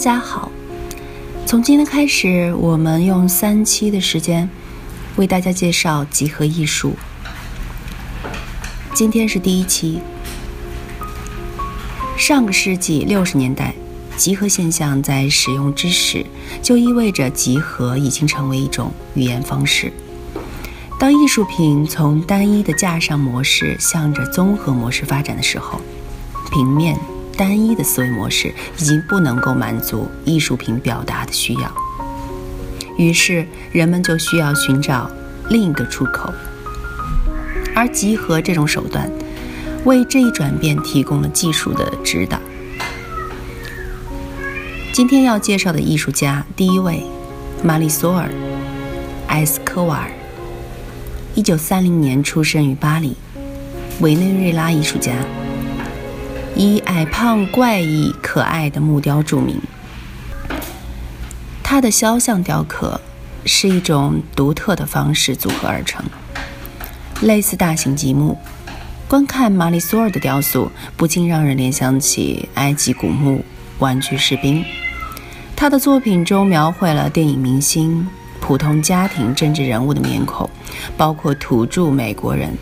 大家好，从今天开始，我们用三期的时间为大家介绍集合艺术。今天是第一期。上个世纪六十年代，集合现象在使用之时，就意味着集合已经成为一种语言方式。当艺术品从单一的架上模式向着综合模式发展的时候，平面。单一的思维模式已经不能够满足艺术品表达的需要，于是人们就需要寻找另一个出口，而集合这种手段为这一转变提供了技术的指导。今天要介绍的艺术家，第一位，马里索尔·埃斯科瓦尔，一九三零年出生于巴黎，委内瑞拉艺术家。以矮胖、怪异、可爱的木雕著名。他的肖像雕刻是一种独特的方式组合而成，类似大型积木。观看马里索尔的雕塑，不禁让人联想起埃及古墓、玩具士兵。他的作品中描绘了电影明星、普通家庭、政治人物的面孔，包括土著美国人。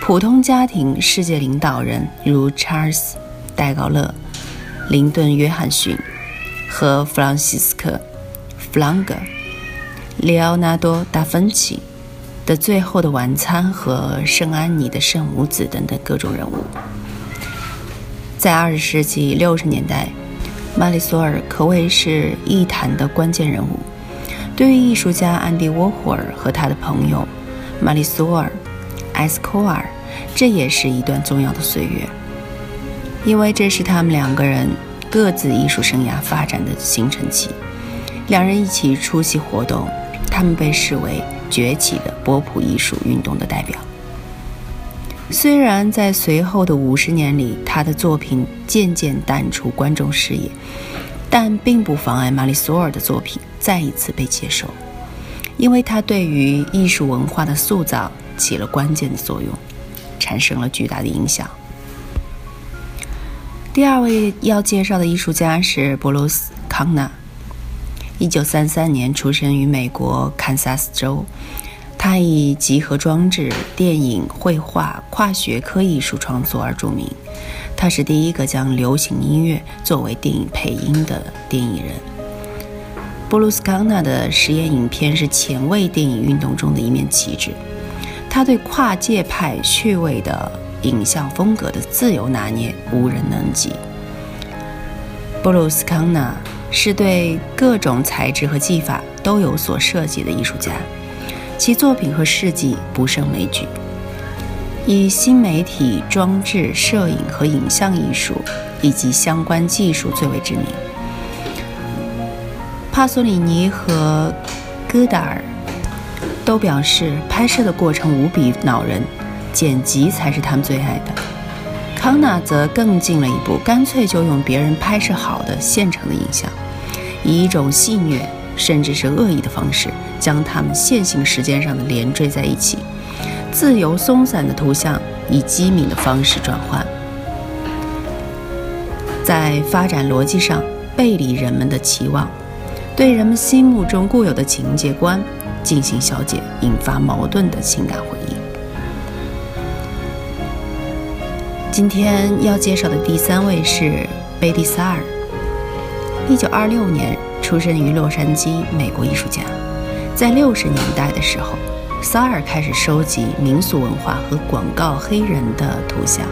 普通家庭世界领导人如查尔斯·戴高乐、林顿·约翰逊和弗朗西斯科·弗朗格、里奥纳多·达芬奇的《最后的晚餐》和圣安妮的圣母子等等各种人物。在二十世纪六十年代，马里索尔可谓是艺坛的关键人物。对于艺术家安迪·沃霍尔和他的朋友马里索尔·埃斯科尔。这也是一段重要的岁月，因为这是他们两个人各自艺术生涯发展的形成期。两人一起出席活动，他们被视为崛起的波普艺术运动的代表。虽然在随后的五十年里，他的作品渐渐淡出观众视野，但并不妨碍马里索尔的作品再一次被接受，因为他对于艺术文化的塑造起了关键的作用。产生了巨大的影响。第二位要介绍的艺术家是布鲁斯·康纳，一九三三年出生于美国堪萨斯州。他以集合装置、电影、绘画、跨学科艺术创作而著名。他是第一个将流行音乐作为电影配音的电影人。布鲁斯·康纳的实验影片是前卫电影运动中的一面旗帜。他对跨界派趣味的影像风格的自由拿捏无人能及。布鲁斯康纳是对各种材质和技法都有所涉及的艺术家，其作品和事迹不胜枚举，以新媒体装置、摄影和影像艺术以及相关技术最为知名。帕索里尼和戈达尔。都表示拍摄的过程无比恼人，剪辑才是他们最爱的。康纳则更进了一步，干脆就用别人拍摄好的现成的影像，以一种戏谑甚至是恶意的方式，将他们线性时间上的连缀在一起，自由松散的图像以机敏的方式转换，在发展逻辑上背离人们的期望，对人们心目中固有的情节观。进行消解引发矛盾的情感回应。今天要介绍的第三位是贝蒂萨尔，一九二六年出生于洛杉矶，美国艺术家。在六十年代的时候，萨尔开始收集民俗文化和广告黑人的图像。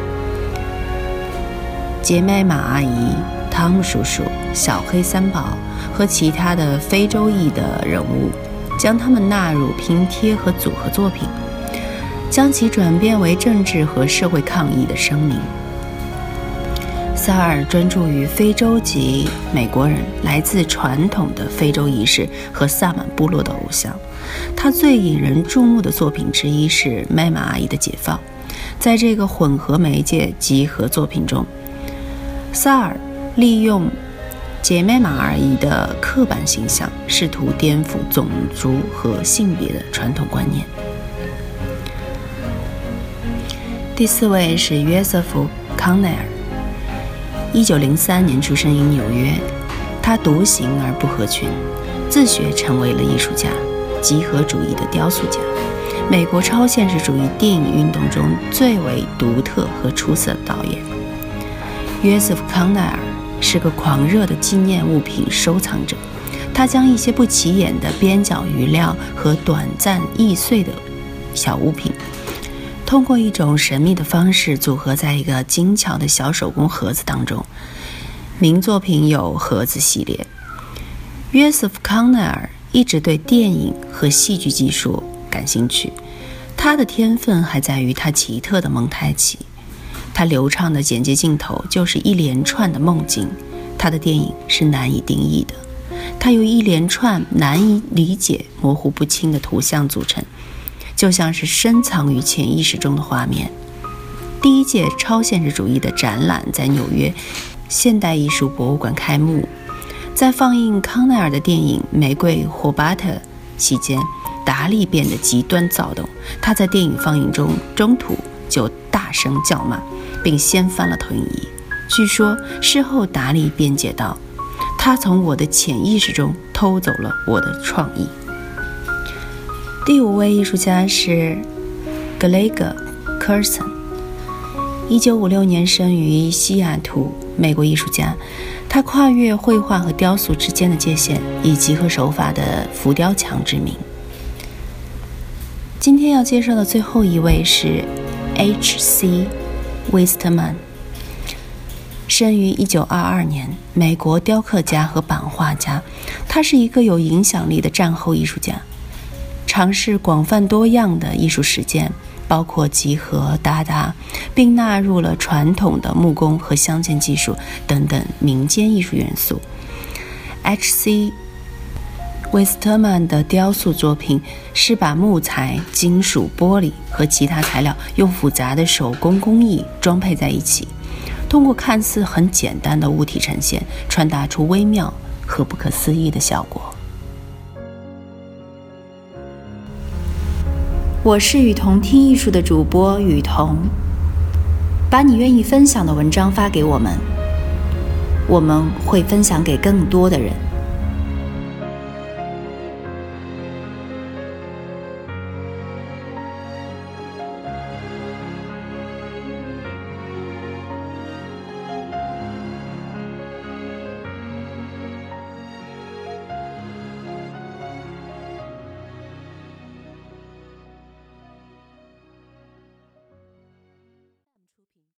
杰麦玛阿姨、汤姆叔叔、小黑三宝和其他的非洲裔的人物。将他们纳入拼贴和组合作品，将其转变为政治和社会抗议的声明。萨尔专注于非洲及美国人来自传统的非洲仪式和萨满部落的偶像。他最引人注目的作品之一是《麦玛阿姨的解放》。在这个混合媒介集合作品中，萨尔利用姐妹们而已的刻板形象，试图颠覆种族和性别的传统观念。第四位是约瑟夫·康奈尔，一九零三年出生于纽约。他独行而不合群，自学成为了艺术家，集合主义的雕塑家，美国超现实主义电影运动中最为独特和出色的导演。约瑟夫·康奈尔是个狂热的纪念物品收藏者，他将一些不起眼的边角余料和短暂易碎的小物品。通过一种神秘的方式组合在一个精巧的小手工盒子当中。名作品有盒子系列。约瑟夫·康奈尔一直对电影和戏剧技术感兴趣，他的天分还在于他奇特的蒙太奇。他流畅的剪接镜头就是一连串的梦境。他的电影是难以定义的，它由一连串难以理解、模糊不清的图像组成。就像是深藏于潜意识中的画面。第一届超现实主义的展览在纽约现代艺术博物馆开幕，在放映康奈尔的电影《玫瑰霍巴特》期间，达利变得极端躁动。他在电影放映中中途就大声叫骂，并掀翻了投影仪。据说事后达利辩解道：“他从我的潜意识中偷走了我的创意。”第五位艺术家是格雷格·科尔森，一九五六年生于西雅图，美国艺术家。他跨越绘画和雕塑之间的界限，以及和手法的浮雕墙知名。今天要介绍的最后一位是 H.C. 威斯特曼，生于一九二二年，美国雕刻家和版画家。他是一个有影响力的战后艺术家。尝试广泛多样的艺术实践，包括集合、达达，并纳入了传统的木工和镶嵌技术等等民间艺术元素。H.C. 威斯特曼的雕塑作品是把木材、金属、玻璃和其他材料用复杂的手工工艺装配在一起，通过看似很简单的物体呈现，传达出微妙和不可思议的效果。我是雨桐听艺术的主播雨桐，把你愿意分享的文章发给我们，我们会分享给更多的人。